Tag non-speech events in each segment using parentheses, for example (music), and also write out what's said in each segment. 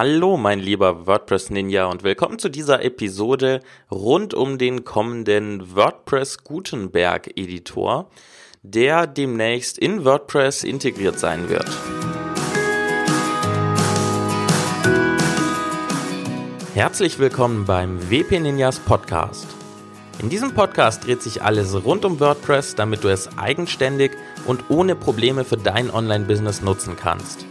Hallo, mein lieber WordPress Ninja und willkommen zu dieser Episode rund um den kommenden WordPress Gutenberg Editor, der demnächst in WordPress integriert sein wird. Herzlich willkommen beim WP Ninjas Podcast. In diesem Podcast dreht sich alles rund um WordPress, damit du es eigenständig und ohne Probleme für dein Online-Business nutzen kannst.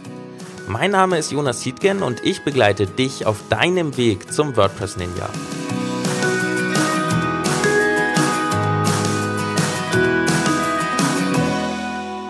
Mein Name ist Jonas Siedgen und ich begleite dich auf deinem Weg zum WordPress Ninja.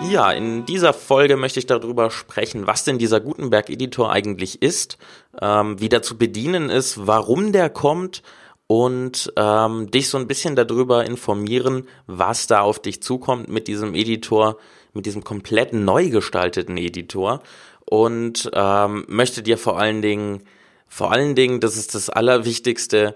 Ja, in dieser Folge möchte ich darüber sprechen, was denn dieser Gutenberg-Editor eigentlich ist, ähm, wie der zu bedienen ist, warum der kommt und ähm, dich so ein bisschen darüber informieren, was da auf dich zukommt mit diesem Editor, mit diesem komplett neu gestalteten Editor und ähm, möchte dir vor allen Dingen, vor allen Dingen, das ist das Allerwichtigste,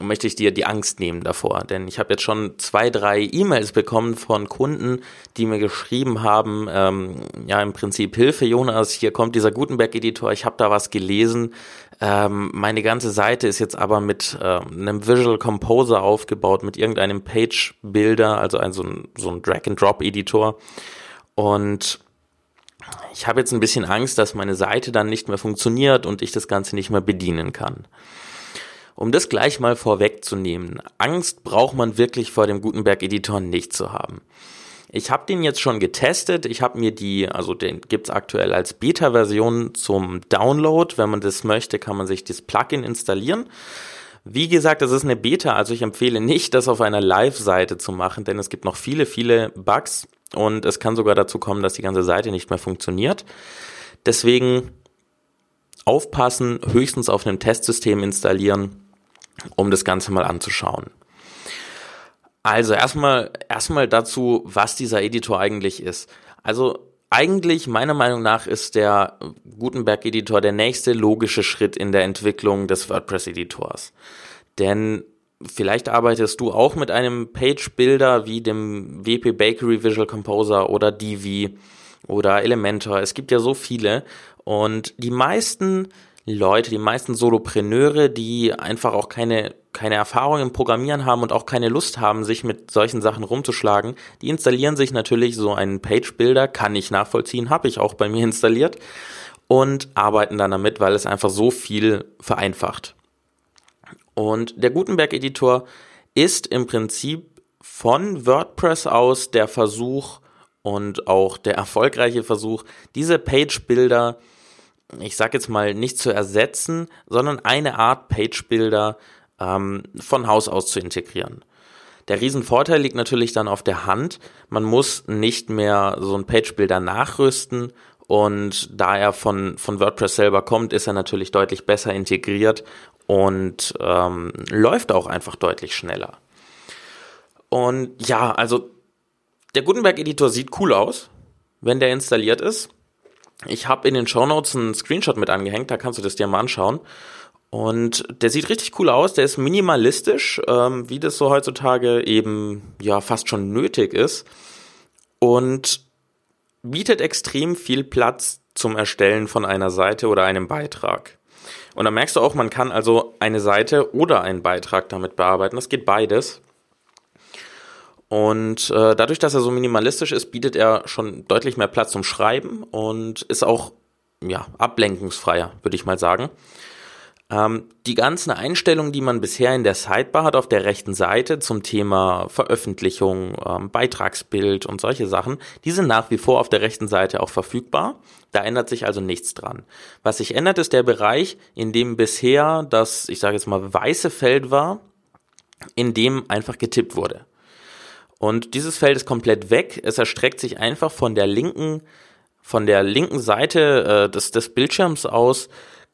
möchte ich dir die Angst nehmen davor. Denn ich habe jetzt schon zwei, drei E-Mails bekommen von Kunden, die mir geschrieben haben, ähm, ja im Prinzip Hilfe Jonas, hier kommt dieser Gutenberg-Editor, ich habe da was gelesen. Ähm, meine ganze Seite ist jetzt aber mit äh, einem Visual Composer aufgebaut, mit irgendeinem Page-Builder, also ein, so ein, so ein Drag-and-Drop-Editor. Und ich habe jetzt ein bisschen Angst, dass meine Seite dann nicht mehr funktioniert und ich das Ganze nicht mehr bedienen kann. Um das gleich mal vorwegzunehmen, Angst braucht man wirklich vor dem Gutenberg-Editor nicht zu haben. Ich habe den jetzt schon getestet. Ich habe mir die, also den gibt's aktuell als Beta-Version zum Download. Wenn man das möchte, kann man sich das Plugin installieren. Wie gesagt, das ist eine Beta, also ich empfehle nicht, das auf einer Live-Seite zu machen, denn es gibt noch viele, viele Bugs und es kann sogar dazu kommen, dass die ganze Seite nicht mehr funktioniert. Deswegen aufpassen, höchstens auf einem Testsystem installieren, um das Ganze mal anzuschauen. Also erstmal erstmal dazu, was dieser Editor eigentlich ist. Also eigentlich meiner Meinung nach ist der Gutenberg Editor der nächste logische Schritt in der Entwicklung des WordPress Editors. Denn Vielleicht arbeitest du auch mit einem Page Builder wie dem WP Bakery Visual Composer oder Divi oder Elementor. Es gibt ja so viele und die meisten Leute, die meisten Solopreneure, die einfach auch keine, keine Erfahrung im Programmieren haben und auch keine Lust haben, sich mit solchen Sachen rumzuschlagen, die installieren sich natürlich so einen Page Builder, kann ich nachvollziehen, habe ich auch bei mir (laughs) installiert und arbeiten dann damit, weil es einfach so viel vereinfacht. Und der Gutenberg-Editor ist im Prinzip von WordPress aus der Versuch und auch der erfolgreiche Versuch, diese Page-Builder, ich sag jetzt mal, nicht zu ersetzen, sondern eine Art Page-Builder ähm, von Haus aus zu integrieren. Der Riesenvorteil liegt natürlich dann auf der Hand. Man muss nicht mehr so ein Page-Builder nachrüsten und da er von, von WordPress selber kommt, ist er natürlich deutlich besser integriert und ähm, läuft auch einfach deutlich schneller. Und ja, also der Gutenberg-Editor sieht cool aus, wenn der installiert ist. Ich habe in den Show Notes einen Screenshot mit angehängt, da kannst du das dir mal anschauen. Und der sieht richtig cool aus, der ist minimalistisch, ähm, wie das so heutzutage eben ja fast schon nötig ist. Und bietet extrem viel Platz zum Erstellen von einer Seite oder einem Beitrag. Und da merkst du auch, man kann also eine Seite oder einen Beitrag damit bearbeiten. Das geht beides. Und äh, dadurch, dass er so minimalistisch ist, bietet er schon deutlich mehr Platz zum Schreiben und ist auch ja, ablenkungsfreier, würde ich mal sagen. Ähm, die ganzen Einstellungen, die man bisher in der Sidebar hat auf der rechten Seite zum Thema Veröffentlichung, ähm, Beitragsbild und solche Sachen, die sind nach wie vor auf der rechten Seite auch verfügbar. Da ändert sich also nichts dran. Was sich ändert, ist der Bereich, in dem bisher das, ich sage jetzt mal, weiße Feld war, in dem einfach getippt wurde. Und dieses Feld ist komplett weg. Es erstreckt sich einfach von der linken, von der linken Seite äh, des, des Bildschirms aus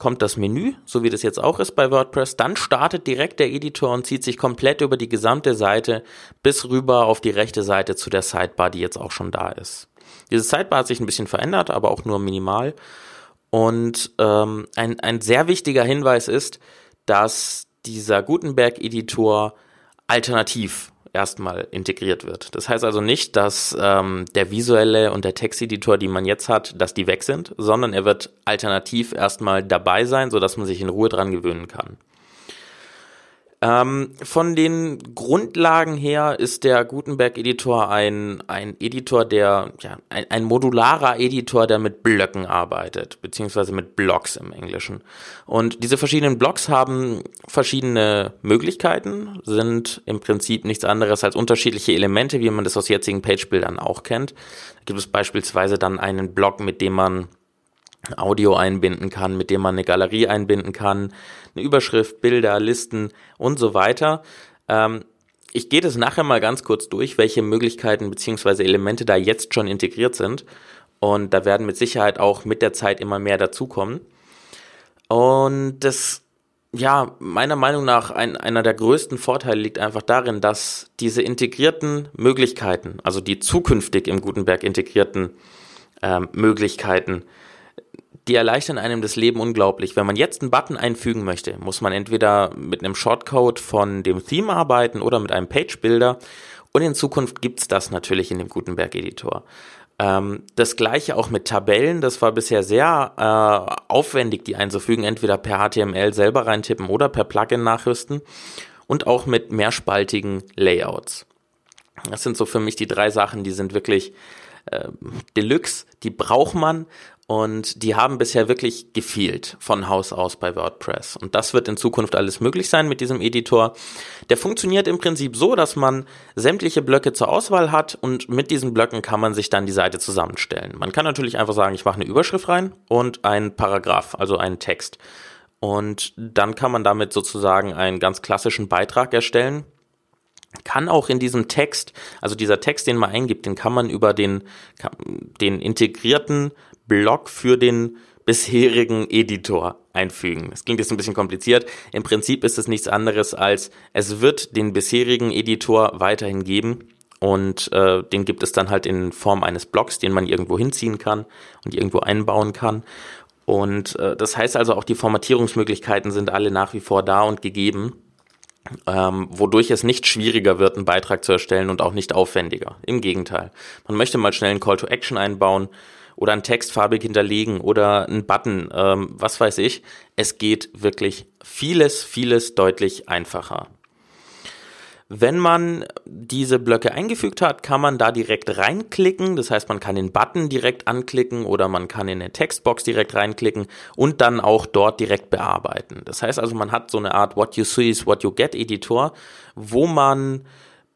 kommt das Menü, so wie das jetzt auch ist bei WordPress. Dann startet direkt der Editor und zieht sich komplett über die gesamte Seite bis rüber auf die rechte Seite zu der Sidebar, die jetzt auch schon da ist. Diese Sidebar hat sich ein bisschen verändert, aber auch nur minimal. Und ähm, ein, ein sehr wichtiger Hinweis ist, dass dieser Gutenberg-Editor alternativ erstmal integriert wird. Das heißt also nicht, dass ähm, der visuelle und der Texteditor, die man jetzt hat, dass die weg sind, sondern er wird alternativ erstmal dabei sein, sodass man sich in Ruhe dran gewöhnen kann. Ähm, von den Grundlagen her ist der Gutenberg-Editor ein, ein Editor, der, ja, ein, ein modularer Editor, der mit Blöcken arbeitet, beziehungsweise mit Blocks im Englischen. Und diese verschiedenen Blocks haben verschiedene Möglichkeiten, sind im Prinzip nichts anderes als unterschiedliche Elemente, wie man das aus jetzigen Page-Bildern auch kennt. Da gibt es beispielsweise dann einen Block, mit dem man Audio einbinden kann, mit dem man eine Galerie einbinden kann, eine Überschrift, Bilder, Listen und so weiter. Ähm, ich gehe das nachher mal ganz kurz durch, welche Möglichkeiten bzw. Elemente da jetzt schon integriert sind. Und da werden mit Sicherheit auch mit der Zeit immer mehr dazukommen. Und das, ja, meiner Meinung nach ein, einer der größten Vorteile liegt einfach darin, dass diese integrierten Möglichkeiten, also die zukünftig im Gutenberg integrierten ähm, Möglichkeiten, die erleichtern einem das Leben unglaublich. Wenn man jetzt einen Button einfügen möchte, muss man entweder mit einem Shortcode von dem Theme arbeiten oder mit einem Page Builder. Und in Zukunft gibt's das natürlich in dem Gutenberg-Editor. Ähm, das gleiche auch mit Tabellen. Das war bisher sehr äh, aufwendig, die einzufügen, entweder per HTML selber reintippen oder per Plugin nachrüsten. Und auch mit mehrspaltigen Layouts. Das sind so für mich die drei Sachen, die sind wirklich äh, Deluxe, die braucht man und die haben bisher wirklich gefehlt von Haus aus bei WordPress. Und das wird in Zukunft alles möglich sein mit diesem Editor. Der funktioniert im Prinzip so, dass man sämtliche Blöcke zur Auswahl hat und mit diesen Blöcken kann man sich dann die Seite zusammenstellen. Man kann natürlich einfach sagen, ich mache eine Überschrift rein und einen Paragraph, also einen Text. Und dann kann man damit sozusagen einen ganz klassischen Beitrag erstellen, kann auch in diesem Text, also dieser Text, den man eingibt, den kann man über den, den integrierten Block für den bisherigen Editor einfügen. Das klingt jetzt ein bisschen kompliziert. Im Prinzip ist es nichts anderes als, es wird den bisherigen Editor weiterhin geben und äh, den gibt es dann halt in Form eines Blocks, den man irgendwo hinziehen kann und irgendwo einbauen kann. Und äh, das heißt also auch, die Formatierungsmöglichkeiten sind alle nach wie vor da und gegeben, ähm, wodurch es nicht schwieriger wird, einen Beitrag zu erstellen und auch nicht aufwendiger. Im Gegenteil. Man möchte mal schnell einen Call to Action einbauen oder einen Text farbig hinterlegen oder einen Button, ähm, was weiß ich. Es geht wirklich vieles, vieles deutlich einfacher. Wenn man diese Blöcke eingefügt hat, kann man da direkt reinklicken. Das heißt, man kann den Button direkt anklicken oder man kann in eine Textbox direkt reinklicken und dann auch dort direkt bearbeiten. Das heißt also, man hat so eine Art What you see is what you get Editor, wo man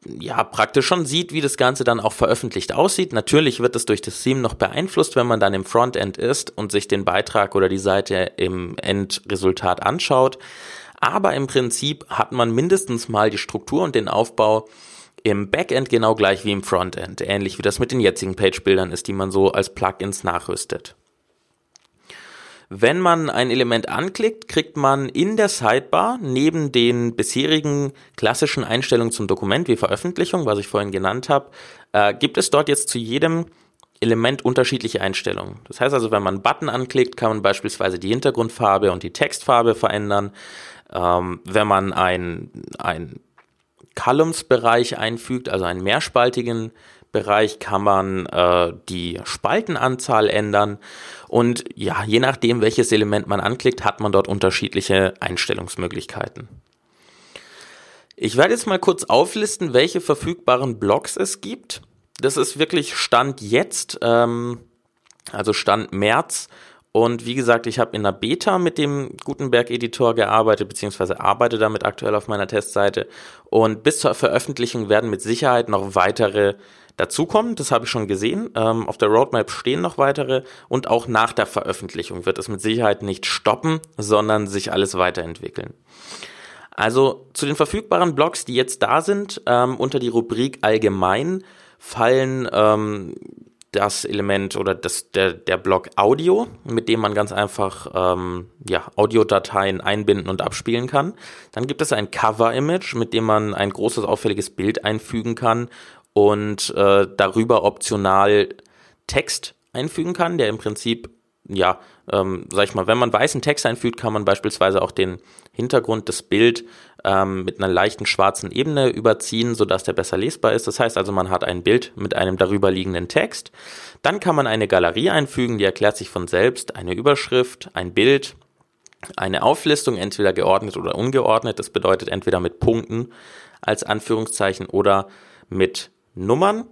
ja praktisch schon sieht, wie das Ganze dann auch veröffentlicht aussieht. Natürlich wird es durch das Theme noch beeinflusst, wenn man dann im Frontend ist und sich den Beitrag oder die Seite im Endresultat anschaut. Aber im Prinzip hat man mindestens mal die Struktur und den Aufbau im Backend genau gleich wie im Frontend, ähnlich wie das mit den jetzigen Page-Bildern ist, die man so als Plugins nachrüstet. Wenn man ein Element anklickt, kriegt man in der Sidebar neben den bisherigen klassischen Einstellungen zum Dokument wie Veröffentlichung, was ich vorhin genannt habe, äh, gibt es dort jetzt zu jedem Element unterschiedliche Einstellungen. Das heißt also, wenn man einen Button anklickt, kann man beispielsweise die Hintergrundfarbe und die Textfarbe verändern. Ähm, wenn man ein, ein Columns-Bereich einfügt, also einen mehrspaltigen Bereich kann man äh, die Spaltenanzahl ändern und ja, je nachdem, welches Element man anklickt, hat man dort unterschiedliche Einstellungsmöglichkeiten. Ich werde jetzt mal kurz auflisten, welche verfügbaren Blocks es gibt. Das ist wirklich Stand jetzt, ähm, also Stand März. Und wie gesagt, ich habe in der Beta mit dem Gutenberg-Editor gearbeitet, beziehungsweise arbeite damit aktuell auf meiner Testseite. Und bis zur Veröffentlichung werden mit Sicherheit noch weitere dazukommen. Das habe ich schon gesehen. Ähm, auf der Roadmap stehen noch weitere und auch nach der Veröffentlichung wird es mit Sicherheit nicht stoppen, sondern sich alles weiterentwickeln. Also zu den verfügbaren Blogs, die jetzt da sind, ähm, unter die Rubrik allgemein fallen ähm, das Element oder das, der, der Block Audio, mit dem man ganz einfach ähm, ja, Audiodateien einbinden und abspielen kann. Dann gibt es ein Cover-Image, mit dem man ein großes auffälliges Bild einfügen kann und äh, darüber optional Text einfügen kann, der im Prinzip, ja, ähm, sag ich mal, wenn man weißen Text einfügt, kann man beispielsweise auch den Hintergrund, das Bild ähm, mit einer leichten schwarzen Ebene überziehen, sodass der besser lesbar ist. Das heißt also, man hat ein Bild mit einem darüberliegenden Text. Dann kann man eine Galerie einfügen, die erklärt sich von selbst, eine Überschrift, ein Bild, eine Auflistung, entweder geordnet oder ungeordnet. Das bedeutet entweder mit Punkten als Anführungszeichen oder mit Nummern.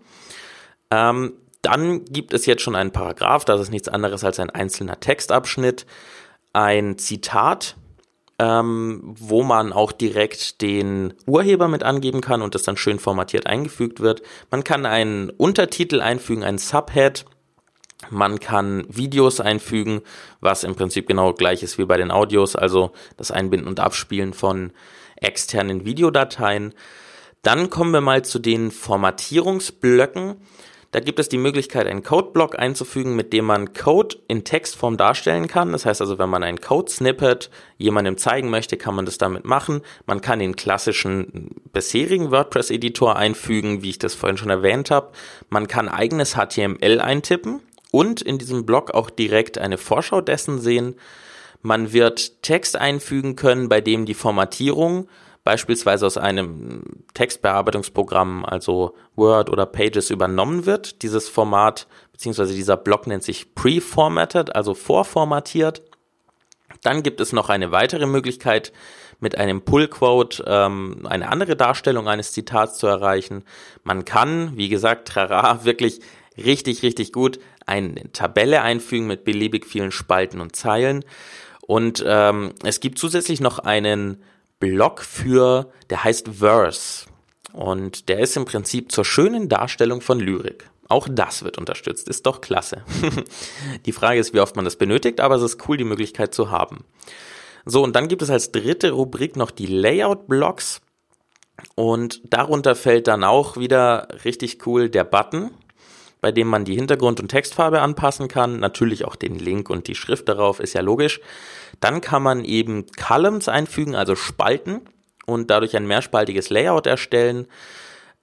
Ähm, dann gibt es jetzt schon einen Paragraph, das ist nichts anderes als ein einzelner Textabschnitt, ein Zitat, ähm, wo man auch direkt den Urheber mit angeben kann und das dann schön formatiert eingefügt wird. Man kann einen Untertitel einfügen, einen Subhead. Man kann Videos einfügen, was im Prinzip genau gleich ist wie bei den Audios, also das Einbinden und Abspielen von externen Videodateien. Dann kommen wir mal zu den Formatierungsblöcken. Da gibt es die Möglichkeit, einen Codeblock einzufügen, mit dem man Code in Textform darstellen kann. Das heißt also, wenn man ein Code-Snippet jemandem zeigen möchte, kann man das damit machen. Man kann den klassischen bisherigen WordPress-Editor einfügen, wie ich das vorhin schon erwähnt habe. Man kann eigenes HTML eintippen und in diesem Blog auch direkt eine Vorschau dessen sehen. Man wird Text einfügen können, bei dem die Formatierung beispielsweise aus einem Textbearbeitungsprogramm, also Word oder Pages übernommen wird. Dieses Format beziehungsweise dieser Block nennt sich pre-formatted, also vorformatiert. Dann gibt es noch eine weitere Möglichkeit, mit einem Pull-Quote ähm, eine andere Darstellung eines Zitats zu erreichen. Man kann, wie gesagt, trara, (laughs) wirklich richtig, richtig gut eine Tabelle einfügen mit beliebig vielen Spalten und Zeilen. Und ähm, es gibt zusätzlich noch einen Blog für, der heißt Verse. Und der ist im Prinzip zur schönen Darstellung von Lyrik. Auch das wird unterstützt, ist doch klasse. (laughs) die Frage ist, wie oft man das benötigt, aber es ist cool, die Möglichkeit zu haben. So, und dann gibt es als dritte Rubrik noch die Layout-Blocks. Und darunter fällt dann auch wieder richtig cool der Button, bei dem man die Hintergrund- und Textfarbe anpassen kann. Natürlich auch den Link und die Schrift darauf, ist ja logisch. Dann kann man eben Columns einfügen, also Spalten und dadurch ein mehrspaltiges Layout erstellen.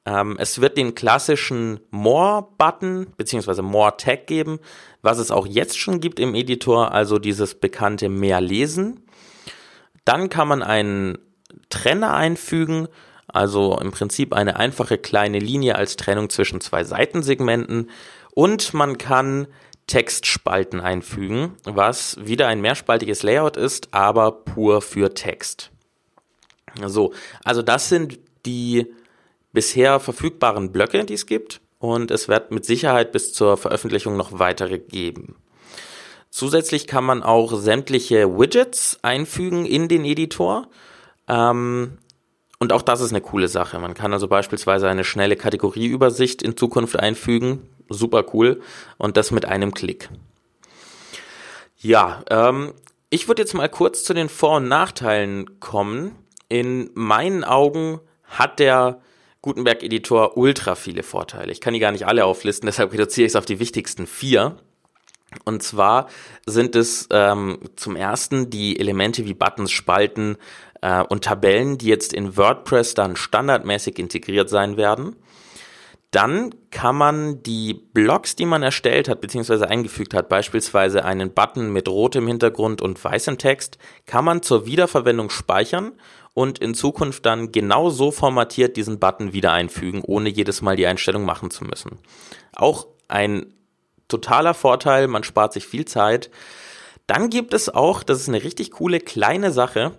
Ähm, es wird den klassischen More-Button bzw. More-Tag geben, was es auch jetzt schon gibt im Editor, also dieses bekannte Mehr lesen. Dann kann man einen Trenner einfügen, also im Prinzip eine einfache kleine Linie als Trennung zwischen zwei Seitensegmenten. Und man kann Textspalten einfügen, was wieder ein mehrspaltiges Layout ist, aber pur für Text. So, also das sind die bisher verfügbaren Blöcke, die es gibt und es wird mit Sicherheit bis zur Veröffentlichung noch weitere geben. Zusätzlich kann man auch sämtliche Widgets einfügen in den Editor. Ähm, und auch das ist eine coole Sache. Man kann also beispielsweise eine schnelle Kategorieübersicht in Zukunft einfügen. Super cool. Und das mit einem Klick. Ja, ähm, ich würde jetzt mal kurz zu den Vor- und Nachteilen kommen. In meinen Augen hat der Gutenberg-Editor ultra viele Vorteile. Ich kann die gar nicht alle auflisten, (laughs) deshalb reduziere ich es auf die wichtigsten vier. Und zwar sind es ähm, zum ersten die Elemente wie Buttons, Spalten, äh, und Tabellen, die jetzt in WordPress dann standardmäßig integriert sein werden. Dann kann man die Blocks, die man erstellt hat bzw. eingefügt hat, beispielsweise einen Button mit rotem Hintergrund und weißem Text, kann man zur Wiederverwendung speichern und in Zukunft dann genau so formatiert diesen Button wieder einfügen, ohne jedes Mal die Einstellung machen zu müssen. Auch ein totaler Vorteil, man spart sich viel Zeit. Dann gibt es auch, das ist eine richtig coole kleine Sache,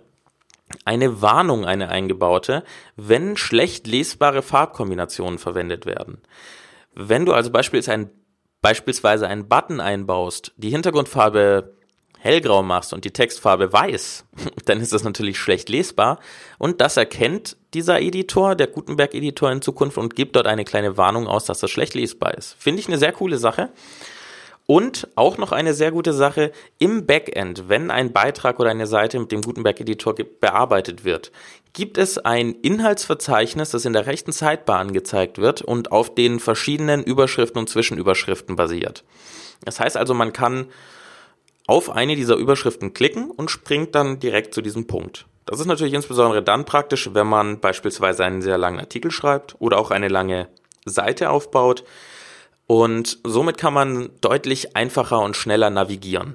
eine Warnung, eine eingebaute, wenn schlecht lesbare Farbkombinationen verwendet werden. Wenn du also beispielsweise, ein, beispielsweise einen Button einbaust, die Hintergrundfarbe hellgrau machst und die Textfarbe weiß, (laughs) dann ist das natürlich schlecht lesbar. Und das erkennt dieser Editor, der Gutenberg-Editor in Zukunft und gibt dort eine kleine Warnung aus, dass das schlecht lesbar ist. Finde ich eine sehr coole Sache. Und auch noch eine sehr gute Sache im Backend, wenn ein Beitrag oder eine Seite mit dem Gutenberg-Editor bearbeitet wird, gibt es ein Inhaltsverzeichnis, das in der rechten Sidebar angezeigt wird und auf den verschiedenen Überschriften und Zwischenüberschriften basiert. Das heißt also, man kann auf eine dieser Überschriften klicken und springt dann direkt zu diesem Punkt. Das ist natürlich insbesondere dann praktisch, wenn man beispielsweise einen sehr langen Artikel schreibt oder auch eine lange Seite aufbaut und somit kann man deutlich einfacher und schneller navigieren.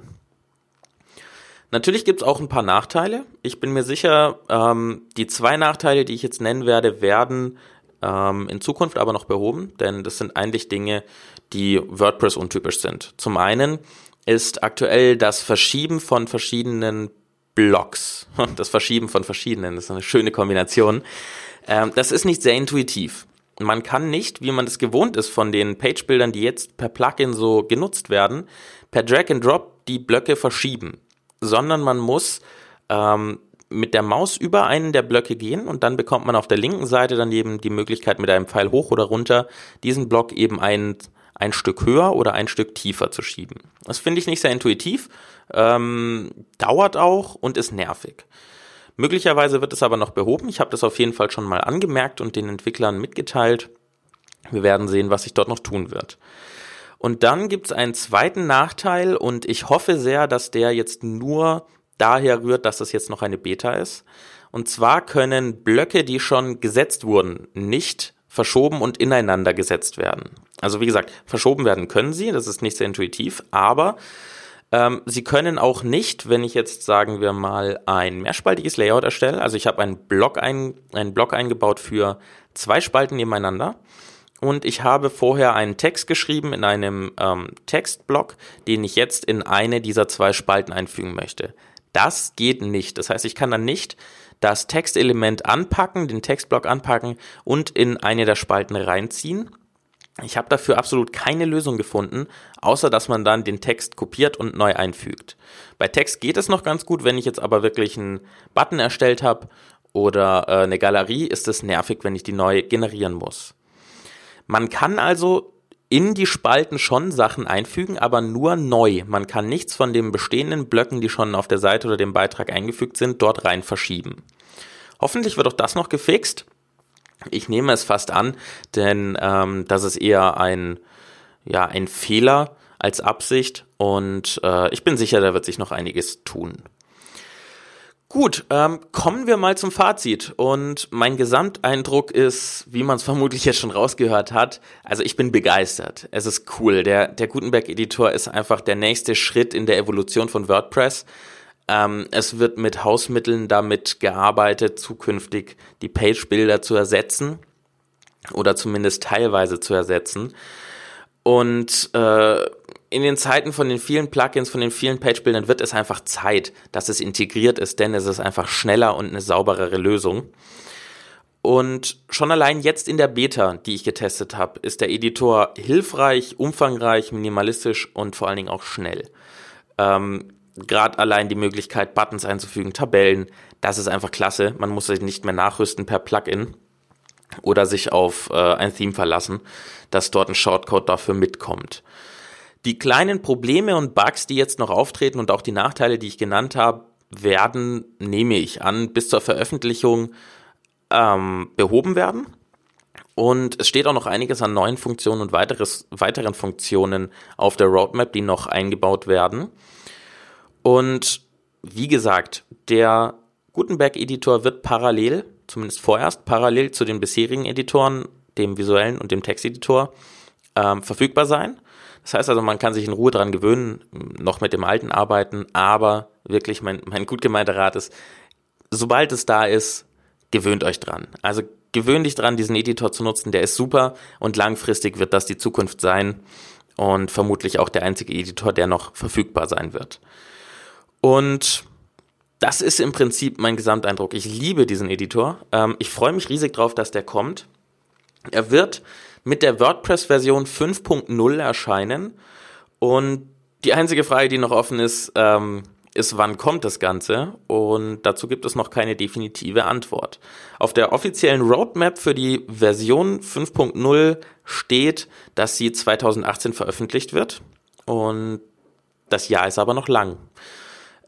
Natürlich gibt es auch ein paar Nachteile. Ich bin mir sicher, ähm, die zwei Nachteile, die ich jetzt nennen werde, werden ähm, in Zukunft aber noch behoben, denn das sind eigentlich Dinge, die WordPress untypisch sind. Zum einen ist aktuell das Verschieben von verschiedenen Blocks, (laughs) das Verschieben von verschiedenen, das ist eine schöne Kombination. Ähm, das ist nicht sehr intuitiv. Man kann nicht, wie man es gewohnt ist von den Page-Bildern, die jetzt per Plugin so genutzt werden, per Drag and Drop die Blöcke verschieben, sondern man muss ähm, mit der Maus über einen der Blöcke gehen und dann bekommt man auf der linken Seite dann eben die Möglichkeit mit einem Pfeil hoch oder runter diesen Block eben ein, ein Stück höher oder ein Stück tiefer zu schieben. Das finde ich nicht sehr intuitiv, ähm, dauert auch und ist nervig. Möglicherweise wird es aber noch behoben. Ich habe das auf jeden Fall schon mal angemerkt und den Entwicklern mitgeteilt. Wir werden sehen, was sich dort noch tun wird. Und dann gibt es einen zweiten Nachteil und ich hoffe sehr, dass der jetzt nur daher rührt, dass es jetzt noch eine Beta ist. Und zwar können Blöcke, die schon gesetzt wurden, nicht verschoben und ineinander gesetzt werden. Also wie gesagt, verschoben werden können sie, das ist nicht sehr intuitiv, aber ähm, Sie können auch nicht, wenn ich jetzt sagen wir mal ein mehrspaltiges Layout erstelle, also ich habe einen Block, ein, einen Block eingebaut für zwei Spalten nebeneinander und ich habe vorher einen Text geschrieben in einem ähm, Textblock, den ich jetzt in eine dieser zwei Spalten einfügen möchte. Das geht nicht. Das heißt, ich kann dann nicht das Textelement anpacken, den Textblock anpacken und in eine der Spalten reinziehen, ich habe dafür absolut keine Lösung gefunden, außer dass man dann den Text kopiert und neu einfügt. Bei Text geht es noch ganz gut, wenn ich jetzt aber wirklich einen Button erstellt habe oder äh, eine Galerie, ist es nervig, wenn ich die neu generieren muss. Man kann also in die Spalten schon Sachen einfügen, aber nur neu. Man kann nichts von den bestehenden Blöcken, die schon auf der Seite oder dem Beitrag eingefügt sind, dort rein verschieben. Hoffentlich wird auch das noch gefixt. Ich nehme es fast an, denn ähm, das ist eher ein, ja, ein Fehler als Absicht und äh, ich bin sicher, da wird sich noch einiges tun. Gut, ähm, kommen wir mal zum Fazit. Und mein Gesamteindruck ist, wie man es vermutlich jetzt schon rausgehört hat, also ich bin begeistert. Es ist cool. Der, der Gutenberg-Editor ist einfach der nächste Schritt in der Evolution von WordPress. Ähm, es wird mit Hausmitteln damit gearbeitet, zukünftig die Page-Bilder zu ersetzen oder zumindest teilweise zu ersetzen. Und äh, in den Zeiten von den vielen Plugins, von den vielen Page-Bildern wird es einfach Zeit, dass es integriert ist, denn es ist einfach schneller und eine sauberere Lösung. Und schon allein jetzt in der Beta, die ich getestet habe, ist der Editor hilfreich, umfangreich, minimalistisch und vor allen Dingen auch schnell. Ähm, gerade allein die Möglichkeit, Buttons einzufügen, Tabellen, das ist einfach klasse. Man muss sich nicht mehr nachrüsten per Plugin oder sich auf äh, ein Theme verlassen, dass dort ein Shortcode dafür mitkommt. Die kleinen Probleme und Bugs, die jetzt noch auftreten und auch die Nachteile, die ich genannt habe, werden, nehme ich an, bis zur Veröffentlichung ähm, behoben werden. Und es steht auch noch einiges an neuen Funktionen und weiteres, weiteren Funktionen auf der Roadmap, die noch eingebaut werden. Und wie gesagt, der Gutenberg-Editor wird parallel, zumindest vorerst parallel zu den bisherigen Editoren, dem visuellen und dem Texteditor, ähm, verfügbar sein. Das heißt also, man kann sich in Ruhe dran gewöhnen, noch mit dem alten arbeiten, aber wirklich mein, mein gut gemeinter Rat ist, sobald es da ist, gewöhnt euch dran. Also gewöhnt dich dran, diesen Editor zu nutzen, der ist super und langfristig wird das die Zukunft sein und vermutlich auch der einzige Editor, der noch verfügbar sein wird. Und das ist im Prinzip mein Gesamteindruck. Ich liebe diesen Editor. Ähm, ich freue mich riesig drauf, dass der kommt. Er wird mit der WordPress-Version 5.0 erscheinen. Und die einzige Frage, die noch offen ist, ähm, ist, wann kommt das Ganze? Und dazu gibt es noch keine definitive Antwort. Auf der offiziellen Roadmap für die Version 5.0 steht, dass sie 2018 veröffentlicht wird. Und das Jahr ist aber noch lang.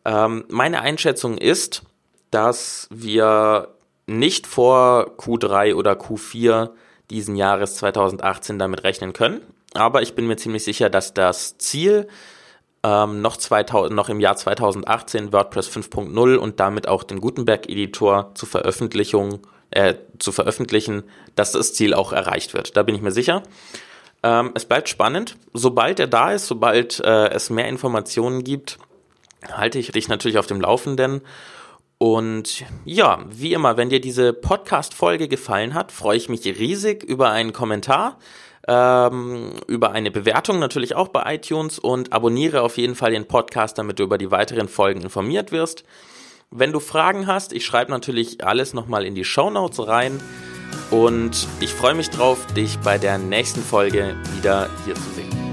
Ähm, meine Einschätzung ist, dass wir nicht vor Q3 oder Q4 diesen Jahres 2018 damit rechnen können. Aber ich bin mir ziemlich sicher, dass das Ziel ähm, noch, 2000, noch im Jahr 2018 WordPress 5.0 und damit auch den Gutenberg-Editor zur äh, zu veröffentlichen, dass das Ziel auch erreicht wird. Da bin ich mir sicher. Ähm, es bleibt spannend. Sobald er da ist, sobald äh, es mehr Informationen gibt, halte ich dich natürlich auf dem Laufenden. Und ja, wie immer, wenn dir diese Podcast-Folge gefallen hat, freue ich mich riesig über einen Kommentar, ähm, über eine Bewertung natürlich auch bei iTunes und abonniere auf jeden Fall den Podcast, damit du über die weiteren Folgen informiert wirst. Wenn du Fragen hast, ich schreibe natürlich alles nochmal in die Show Notes rein und ich freue mich drauf, dich bei der nächsten Folge wieder hier zu sehen.